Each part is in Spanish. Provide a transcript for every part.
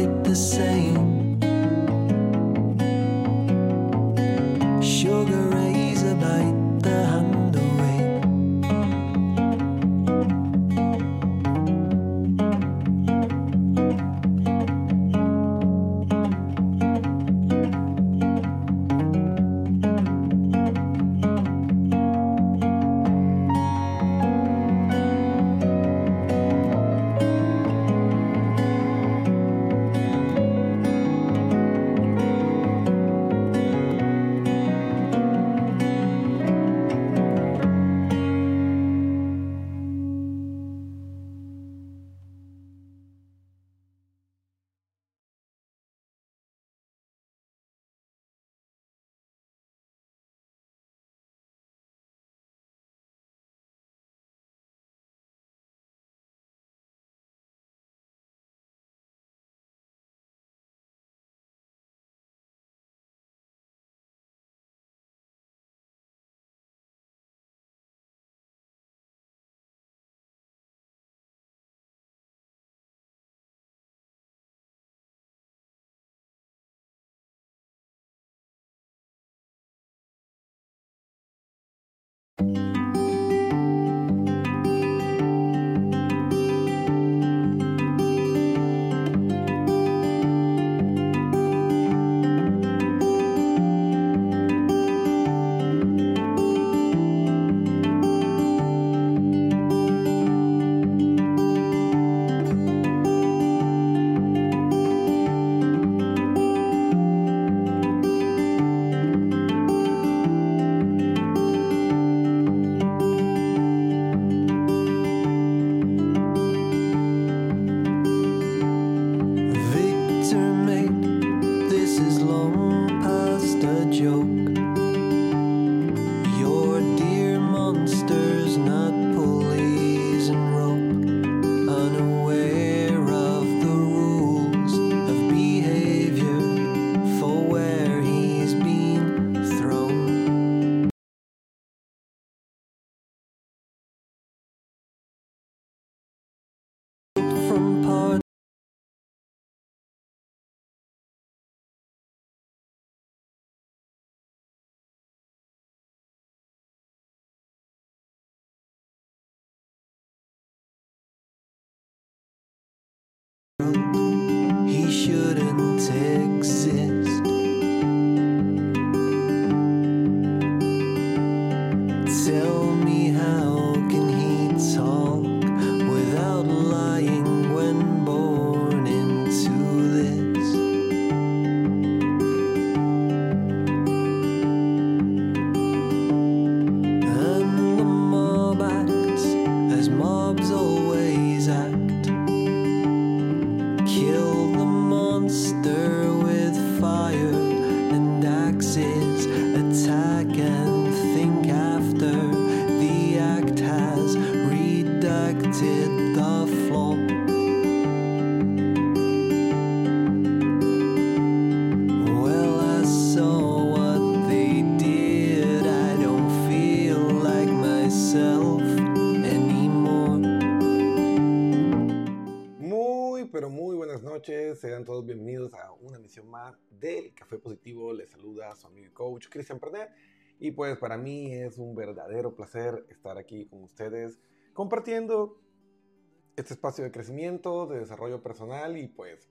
quite the same. Más del Café Positivo. Les saluda su amigo y coach Cristian Pernet. Y pues para mí es un verdadero placer estar aquí con ustedes compartiendo este espacio de crecimiento, de desarrollo personal y pues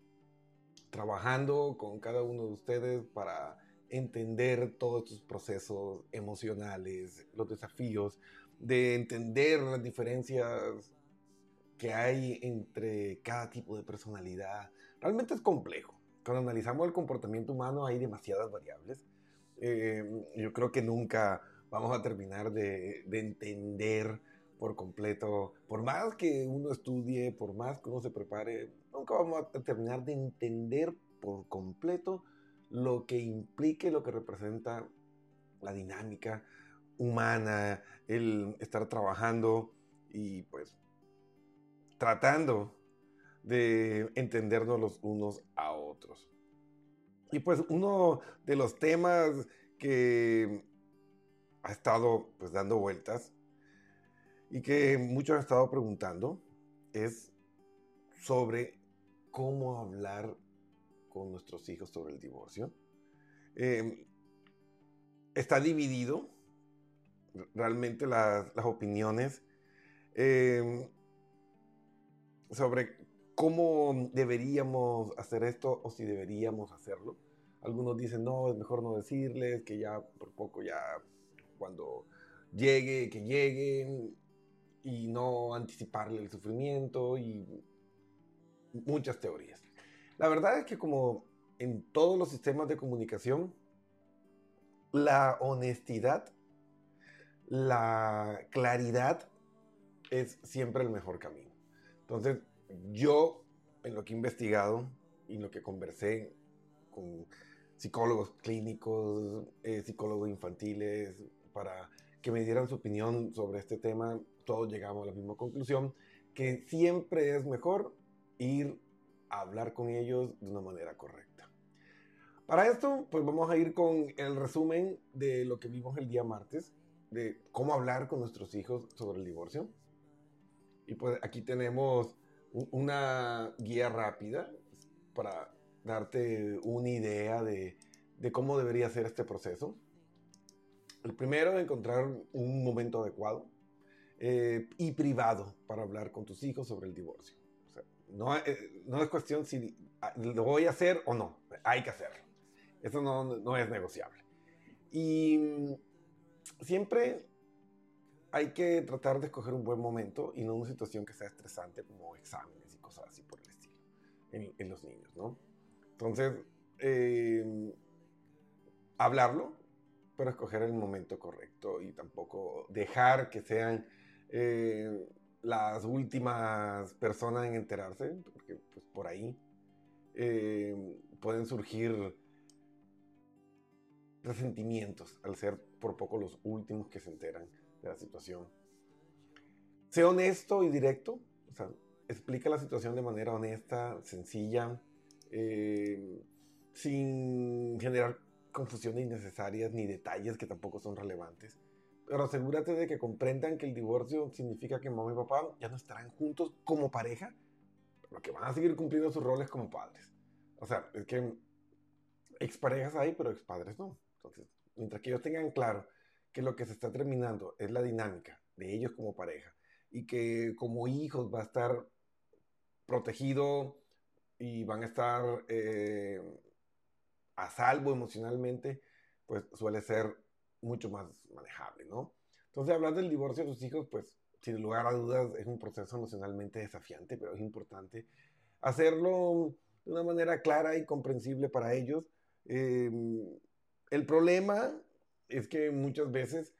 trabajando con cada uno de ustedes para entender todos estos procesos emocionales, los desafíos, de entender las diferencias que hay entre cada tipo de personalidad. Realmente es complejo. Cuando analizamos el comportamiento humano hay demasiadas variables. Eh, yo creo que nunca vamos a terminar de, de entender por completo, por más que uno estudie, por más que uno se prepare, nunca vamos a terminar de entender por completo lo que implique, lo que representa la dinámica humana, el estar trabajando y pues tratando de entendernos los unos a otros. Y pues uno de los temas que ha estado pues dando vueltas y que muchos han estado preguntando es sobre cómo hablar con nuestros hijos sobre el divorcio. Em, está dividido realmente las, opiniones em, sobre cómo deberíamos hacer esto o si deberíamos hacerlo. Algunos dicen, no, es mejor no decirles, que ya por poco ya cuando llegue, que lleguen y no anticiparle el sufrimiento y muchas teorías. La verdad es que como en todos los sistemas de comunicación, la honestidad, la claridad es siempre el mejor camino. Entonces, yo en lo que he investigado y en lo que conversé con psicólogos clínicos, eh, psicólogos infantiles, para que me dieran su opinión sobre este tema, todos llegamos a la misma conclusión, que siempre es mejor ir hablar con ellos de una manera correcta. Para esto, pues vamos a ir con el resumen de lo que vimos el día martes, de cómo hablar con nuestros hijos sobre el divorcio. Y pues aquí tenemos una guía rápida para darte una idea de, cómo debería ser este proceso. El primero, encontrar un momento adecuado eh, y privado para hablar con tus hijos sobre el divorcio. No, eh, no es cuestión si ah, lo voy a hacer o no, hay que hacerlo. Eso no, no es negociable. Y mm, siempre hay que tratar de escoger un buen momento y no una situación que sea estresante como exámenes y cosas así por el estilo en, en los niños, ¿no? Entonces, eh, hablarlo, pero escoger el momento correcto y tampoco dejar que sean eh, las últimas personas en enterarse, porque pues, por ahí eh, pueden surgir resentimientos al ser por poco los últimos que se enteran de la situación. Sé honesto y directo, o sea, explica la situación de manera honesta, sencilla, eh, sin generar confusiones innecesarias ni detalles que tampoco son relevantes pero asegúrate de que comprendan que el divorcio significa que mamá y papá ya no estarán juntos como pareja, pero que van a seguir cumpliendo sus roles como padres. O sea, es que exparejas hay, pero expadres no. Entonces, mientras que ellos tengan claro que lo que se está terminando es la dinámica de ellos como pareja y que como hijos va a estar protegido y van a estar eh, a salvo emocionalmente, pues suele ser mucho más manejable, ¿no? Entonces, hablar del divorcio de tus hijos, pues, sin lugar a dudas, es un proceso emocionalmente desafiante, pero es importante hacerlo de una manera clara y comprensible para ellos. Em, el problema es que muchas veces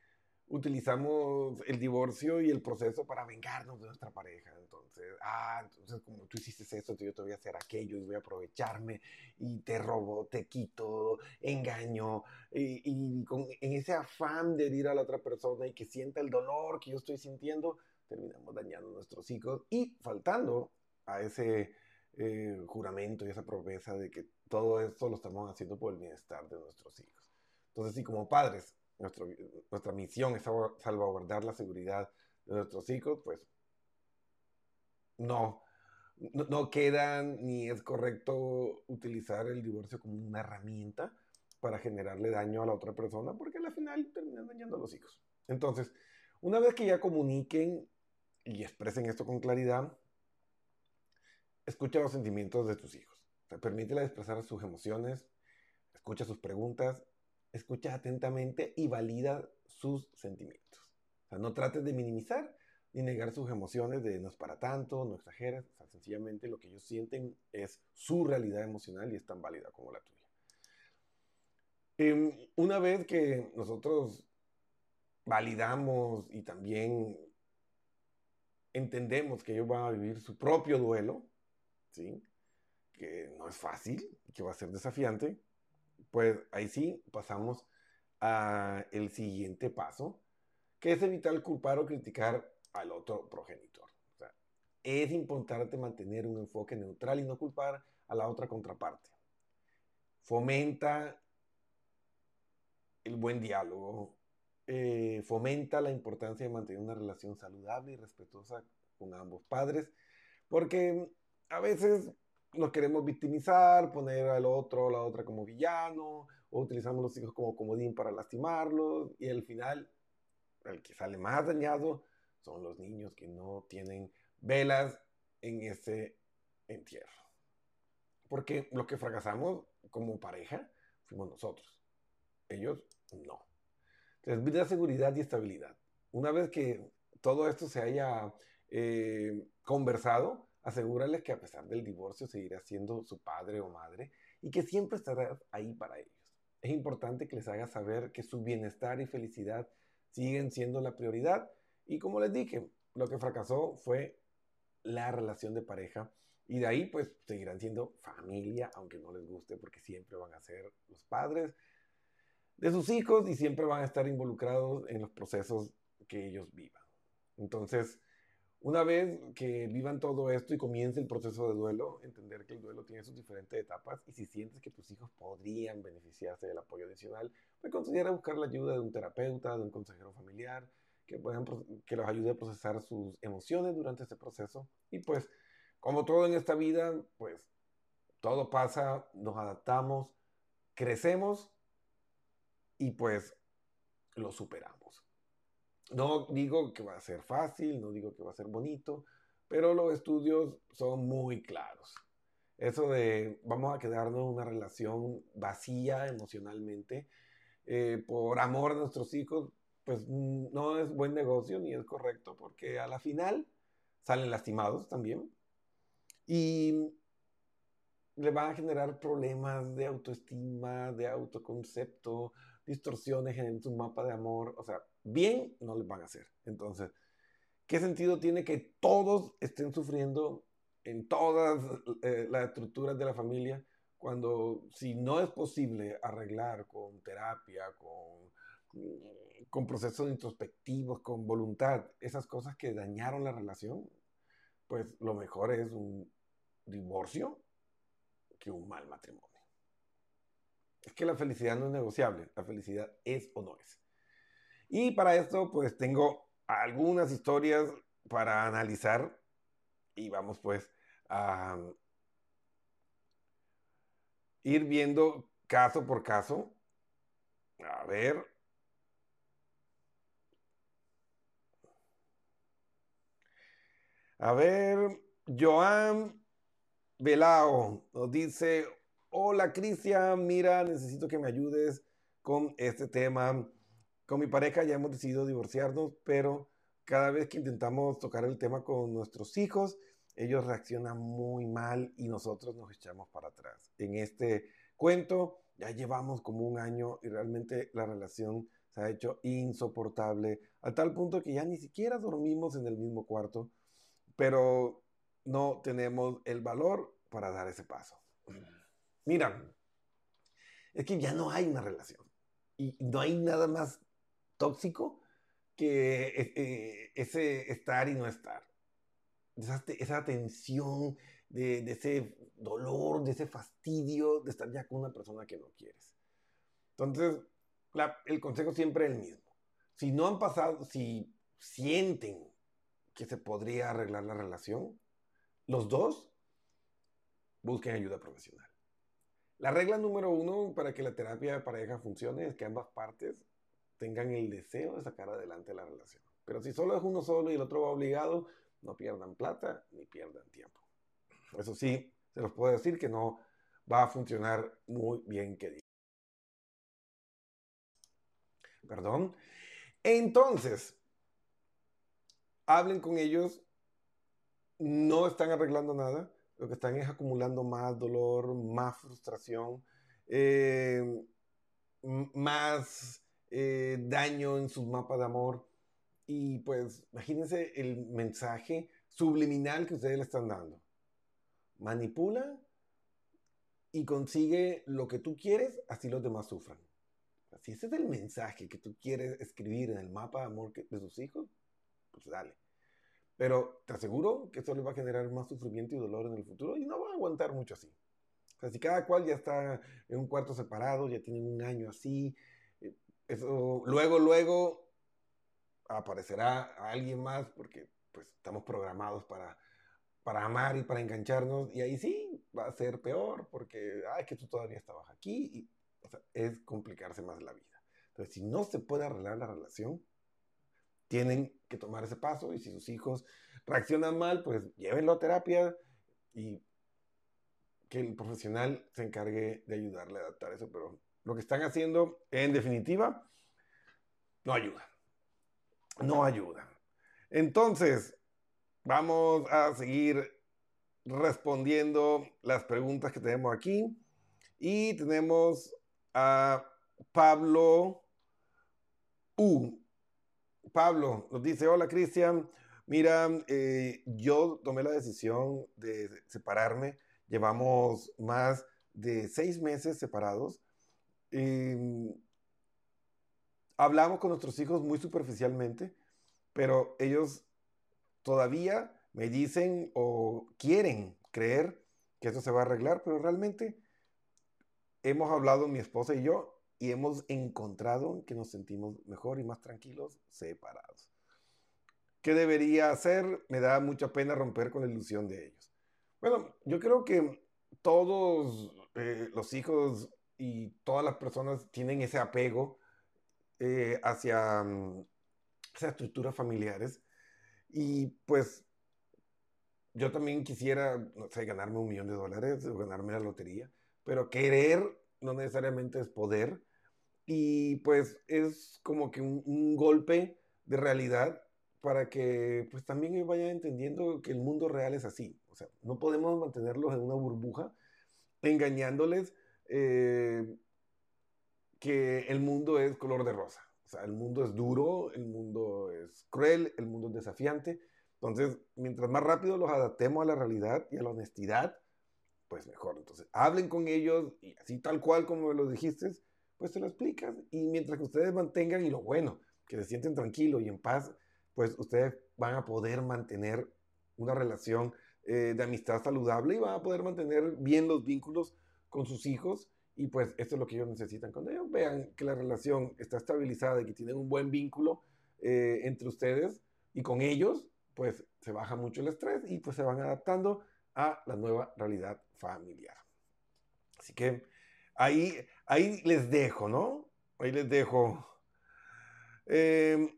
utilizamos el divorcio y el proceso para vengarnos de nuestra pareja. Entonces, ah, entonces como tú hiciste esto, yo te voy a hacer aquello y voy a aprovecharme y te robo, te quito, engaño. Y, con, en ese afán de ir a la otra persona y que sienta el dolor que yo estoy sintiendo, terminamos dañando a nuestros hijos y faltando a ese eh, juramento y esa promesa de que todo esto lo estamos haciendo por el bienestar de nuestros hijos. Entonces, sí, como padres, nuestra misión es salvaguardar la seguridad de nuestros hijos, pues no, no, no quedan ni es correcto utilizar el divorcio como una herramienta para generarle daño a la otra persona, porque al final terminan dañando a los hijos. Entonces, una vez que ya comuniquen y expresen esto con claridad, escucha los sentimientos de tus hijos. Permítele expresar sus emociones, escucha sus preguntas, escucha atentamente y valida sus sentimientos. O sea, no trates de minimizar ni negar sus emociones de no es para tanto, no exageres. O sea, sencillamente lo que ellos sienten es su realidad emocional y es tan válida como la tuya. Eh, una vez que nosotros validamos y también entendemos que ellos van a vivir su propio duelo, ¿sí? que no es fácil, que va a ser desafiante, pues ahí sí pasamos al siguiente paso, que es evitar culpar o criticar al otro progenitor. Es importante mantener un enfoque neutral y no culpar a la otra contraparte. Fomenta el buen diálogo, eh, fomenta la importancia de mantener una relación saludable y respetuosa con ambos padres, porque a veces nos queremos victimizar, poner al otro o la otra como villano, o utilizamos los hijos como comodín para lastimarlos, y al final el que sale más dañado son los niños que no tienen velas en ese entierro. Porque lo que fracasamos como pareja fuimos nosotros. Ellos no. Entonces, vida, seguridad y estabilidad. Una vez que todo esto se haya eh, conversado, asegúrales que a pesar del divorcio seguirá siendo su padre o madre y que siempre estará ahí para ellos. Es importante que les haga saber que su bienestar y felicidad siguen siendo la prioridad y como les dije, lo que fracasó fue la relación de pareja y de ahí pues seguirán siendo familia, aunque no les guste, porque siempre van a ser los padres de sus hijos y siempre van a estar involucrados en los procesos que ellos vivan. Entonces, una vez que vivan todo esto y comience el proceso de duelo, entender que el duelo tiene sus diferentes etapas y si sientes que tus hijos podrían beneficiarse del apoyo adicional, pues considera buscar la ayuda de un terapeuta, de un consejero familiar, que, puedan, que los ayude a procesar sus emociones durante este proceso. Y pues, como todo en esta vida, pues todo pasa, nos adaptamos, crecemos y pues lo superamos. No digo que va a ser fácil, no digo que va a ser bonito, pero los estudios son muy claros. Eso de vamos a quedarnos en una relación vacía emocionalmente eh, por amor a nuestros hijos, pues no es buen negocio ni es correcto, porque a la final salen lastimados también y le van a generar problemas de autoestima, de autoconcepto, distorsiones en su mapa de amor, o sea, bien no les van a hacer. Entonces, ¿qué sentido tiene que todos estén sufriendo en todas eh, las estructuras de la familia cuando si no es posible arreglar con terapia, con, con procesos introspectivos, con voluntad, esas cosas que dañaron la relación, pues lo mejor es un divorcio que un mal matrimonio. Es que la felicidad no es negociable, la felicidad es o no es. Y para esto, pues tengo algunas historias para analizar y vamos pues a ir viendo caso por caso. A ver. A ver, Joan Velao nos dice, Hola Cristian, mira, necesito que me ayudes con este tema. Con mi pareja ya hemos decidido divorciarnos, pero cada vez que intentamos tocar el tema con nuestros hijos, ellos reaccionan muy mal y nosotros nos echamos para atrás. En este cuento ya llevamos como un año y realmente la relación se ha hecho insoportable a tal punto que ya ni siquiera dormimos en el mismo cuarto, pero no tenemos el valor para dar ese paso. Mira, es que ya no hay una relación. Y no hay nada más tóxico que eh, eh, ese estar y no estar. Esa, tensión, de, ese dolor, de ese fastidio de estar ya con una persona que no quieres. Entonces, el consejo siempre es el mismo. Si no han pasado, si sienten que se podría arreglar la relación, los dos busquen ayuda profesional. La regla número uno para que la terapia de pareja funcione es que ambas partes tengan el deseo de sacar adelante la relación. Pero si solo es uno solo y el otro va obligado, no pierdan plata ni pierdan tiempo. Eso sí, se los puedo decir que no va a funcionar muy bien que. Perdón. Entonces, hablen con ellos, no están arreglando nada, lo que están es acumulando más dolor, más frustración, eh, más eh, daño en sus mapas de amor. Y pues imagínense el mensaje subliminal que ustedes le están dando. Manipula y consigue lo que tú quieres, así los demás sufran. Si ese es el mensaje que tú quieres escribir en el mapa de amor de sus hijos, pues dale. Pero te aseguro que eso les va a generar más sufrimiento y dolor en el futuro y no va a aguantar mucho así. O si cada cual ya está en un cuarto separado, ya tienen un año así, luego, luego aparecerá alguien más porque pues estamos programados para, para amar y para engancharnos y ahí sí va a ser peor porque, ay, que tú todavía estabas aquí y es complicarse más la vida. Entonces, si no se puede arreglar la relación, tienen que tomar ese paso y si sus hijos reaccionan mal, pues llévenlo a terapia y que el profesional se encargue de ayudarle a adaptar eso, pero lo que están haciendo, en definitiva, no ayuda. No ayuda. Entonces, vamos a seguir respondiendo las preguntas que tenemos aquí. Y tenemos a Pablo U. Pablo nos dice, hola Cristian, mira, eh, yo tomé la decisión de separarme, llevamos más de seis meses separados. Em, hablamos con nuestros hijos muy superficialmente, pero ellos todavía me dicen o quieren creer que eso se va a arreglar, pero realmente hemos hablado mi esposa y yo y hemos encontrado que nos sentimos mejor y más tranquilos separados. ¿Qué debería hacer? Me da mucha pena romper con la ilusión de ellos. Bueno, yo creo que todos eh, los hijos y todas las personas tienen ese apego eh, hacia um, esas estructuras familiares y pues yo también quisiera, no sé, ganarme un millón de dólares o ganarme la lotería, pero querer no necesariamente es poder y pues es como que un, golpe de realidad para que pues también ellos vayan entendiendo que el mundo real es así. O sea, no podemos mantenerlos en una burbuja engañándoles eh, que el mundo es color de rosa. O sea, el mundo es duro, el mundo es cruel, el mundo es desafiante. Entonces, mientras más rápido los adaptemos a la realidad y a la honestidad, pues mejor. Entonces, hablen con ellos y así tal cual como me lo dijiste, pues se lo explicas. Y mientras que ustedes mantengan, y lo bueno, que se sienten tranquilos y en paz, pues ustedes van a poder mantener una relación eh, de amistad saludable y van a poder mantener bien los vínculos con sus hijos. Y pues esto es lo que ellos necesitan. Cuando ellos vean que la relación está estabilizada y que tienen un buen vínculo eh, entre ustedes y con ellos, pues se baja mucho el estrés y pues se van adaptando a la nueva realidad familiar. Así que ahí, ahí les dejo, ¿no? Ahí les dejo. Em,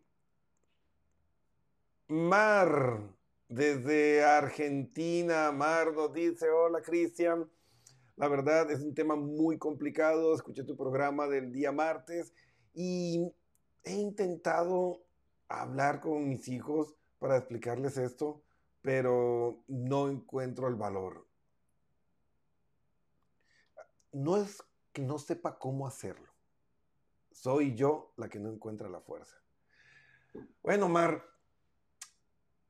Mar, desde Argentina, Mar nos dice, hola Cristian, la verdad es un tema muy complicado, escuché tu programa del día martes y he intentado hablar con mis hijos para explicarles esto, pero no encuentro el valor. No es que no sepa cómo hacerlo. Soy yo la que no encuentra la fuerza. Bueno, Mar,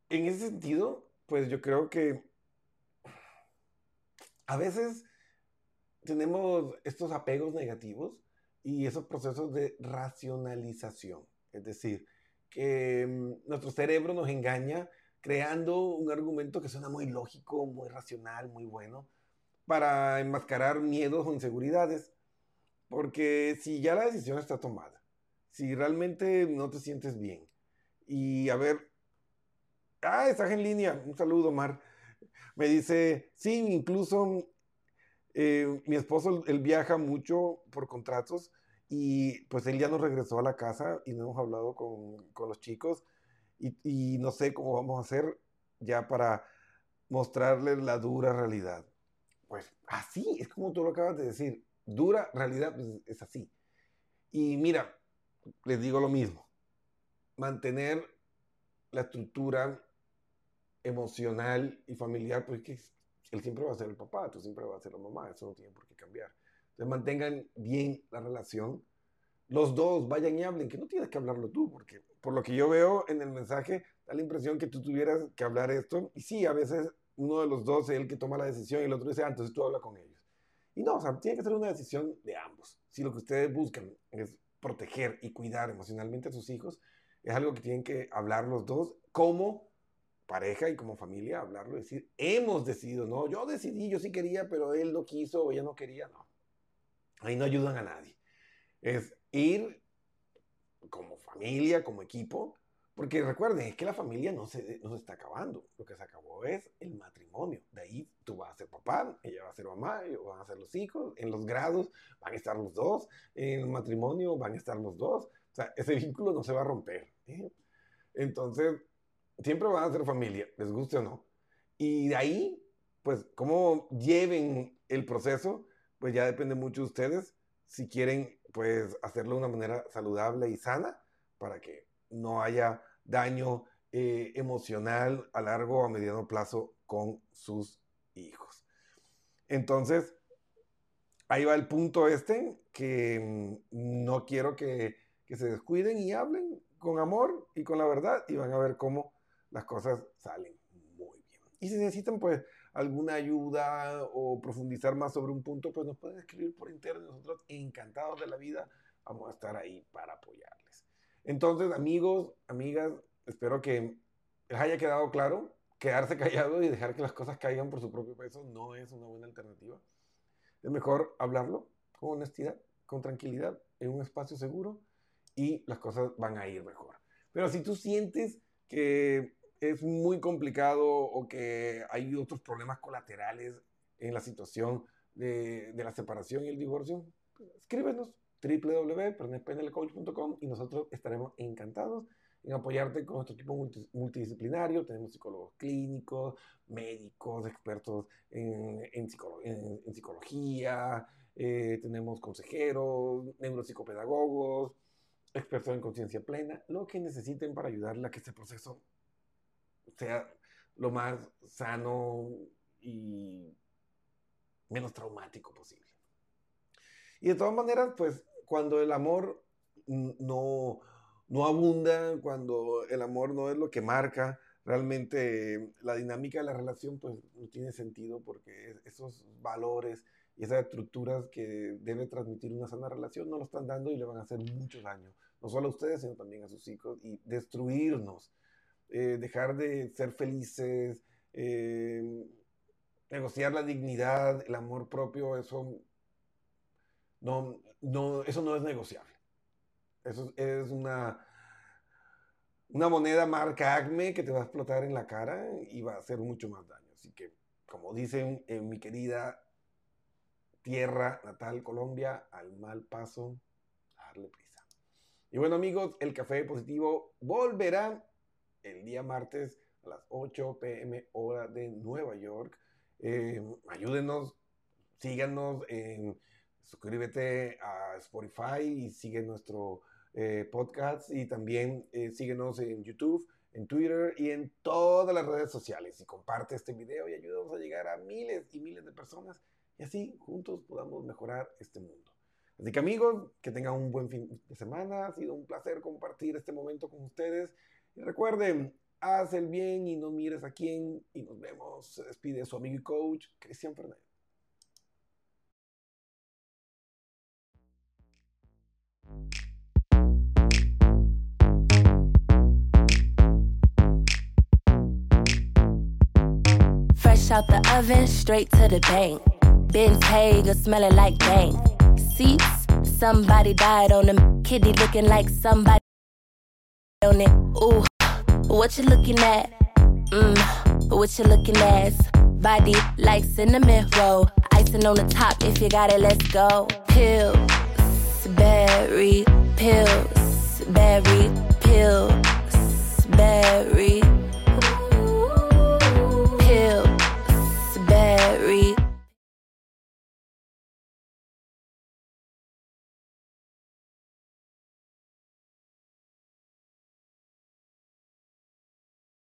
en ese sentido, pues yo creo que a veces tenemos estos apegos negativos y esos procesos de racionalización. Es decir, que mm, nuestro cerebro nos engaña creando un argumento que suena muy lógico, muy racional, muy bueno, para enmascarar miedos o inseguridades. Porque si ya la decisión está tomada, si realmente no te sientes bien, y a ver, ah, estás en línea, un saludo, Mar. Me dice, sí, incluso eh, mi esposo, él viaja mucho por contratos y pues él ya no regresó a la casa y no hemos hablado con, con los chicos y, y, no sé cómo vamos a hacer ya para mostrarles la dura realidad. Pues así, es como tú lo acabas de decir, dura realidad pues, es así. Y mira, les digo lo mismo, mantener la estructura emocional y familiar, porque él siempre va a ser el papá, tú siempre vas a ser la mamá, eso no tiene por qué cambiar. Entonces mantengan bien la relación, los dos vayan y hablen, que no tienes que hablarlo tú, porque por lo que yo veo en el mensaje, da la impresión que tú tuvieras que hablar esto, y sí, a veces uno de los dos es el que toma la decisión y el otro dice, ah, entonces tú habla con ellos. Y no, o sea, tiene que ser una decisión de ambos. Si lo que ustedes buscan es proteger y cuidar emocionalmente a sus hijos, es algo que tienen que hablar los dos como pareja y como familia, hablarlo, decir, hemos decidido, no, yo decidí, yo sí quería, pero él no quiso o ella no quería, no. Ahí no ayudan a nadie. Es ir como familia, como equipo, porque recuerden, es que la familia no se, no se está acabando. Lo que se acabó es el matrimonio. De ahí tú vas a ser papá, ella va a ser mamá, ellos van a ser los hijos. En los grados van a estar los dos. En el matrimonio van a estar los dos. O sea, ese vínculo no se va a romper. ¿eh? Entonces, siempre van a ser familia, les guste o no. Y de ahí, pues, cómo lleven el proceso, pues ya depende mucho de ustedes. Si quieren, pues, hacerlo de una manera saludable y sana para que no haya daño eh, emocional a largo o a mediano plazo con sus hijos. Entonces, ahí va el punto este, que mm, no quiero que, que, se descuiden y hablen con amor y con la verdad y van a ver cómo las cosas salen muy bien. Y si necesitan pues alguna ayuda o profundizar más sobre un punto, pues nos pueden escribir por internet. Nosotros encantados de la vida vamos a estar ahí para apoyarles. Entonces, amigos, amigas, espero que les haya quedado claro. Quedarse callado y dejar que las cosas caigan por su propio peso no es una buena alternativa. Es mejor hablarlo con honestidad, con tranquilidad, en un espacio seguro y las cosas van a ir mejor. Pero si tú sientes que es muy complicado o que hay otros problemas colaterales en la situación de, de la separación y el divorcio, escríbenos www.pernetpenelcoach.com y nosotros estaremos encantados en apoyarte con nuestro equipo multidisciplinario. Tenemos psicólogos clínicos, médicos, expertos en, en, en, psicología, eh, tenemos consejeros, neuropsicopedagogos, expertos en conciencia plena, lo que necesiten para ayudarle a que este proceso sea lo más sano y menos traumático posible. Y de todas maneras, pues cuando el amor no, no abunda, cuando el amor no es lo que marca realmente la dinámica de la relación, pues no tiene sentido porque esos valores y esas estructuras que debe transmitir una sana relación no lo están dando y le van a hacer mucho daño, no solo a ustedes, sino también a sus hijos y destruirnos, eh, dejar de ser felices, eh, negociar la dignidad, el amor propio, eso no, no, eso no es negociable. Eso es una, una moneda marca Acme que te va a explotar en la cara y va a hacer mucho más daño. Así que, como dicen en mi querida tierra natal Colombia, al mal paso, darle prisa. Y bueno amigos, el café positivo volverá el día martes a las 8 pm hora de Nueva York. Eh, ayúdenos, síganos en suscríbete a Spotify y sigue nuestro eh, podcast y también eh, síguenos en YouTube, en Twitter y en todas las redes sociales. Y comparte este video y ayúdanos a llegar a miles y miles de personas y así juntos podamos mejorar este mundo. Así que amigos, que tengan un buen fin de semana. Ha sido un placer compartir este momento con ustedes. Y recuerden, haz el bien y no mires a quién. Y nos vemos. Se despide su amigo y coach, Cristian Fernández. Fresh out the oven, straight to the bank. Bentayga smelling like bank. Seats, somebody died on them. Kitty looking like somebody on it. Ooh, what you looking at? Mmm, what you looking at? Body like cinnamon roll. Icing on the top, if you got it, let's go. Pills, berry, pills, berry, pill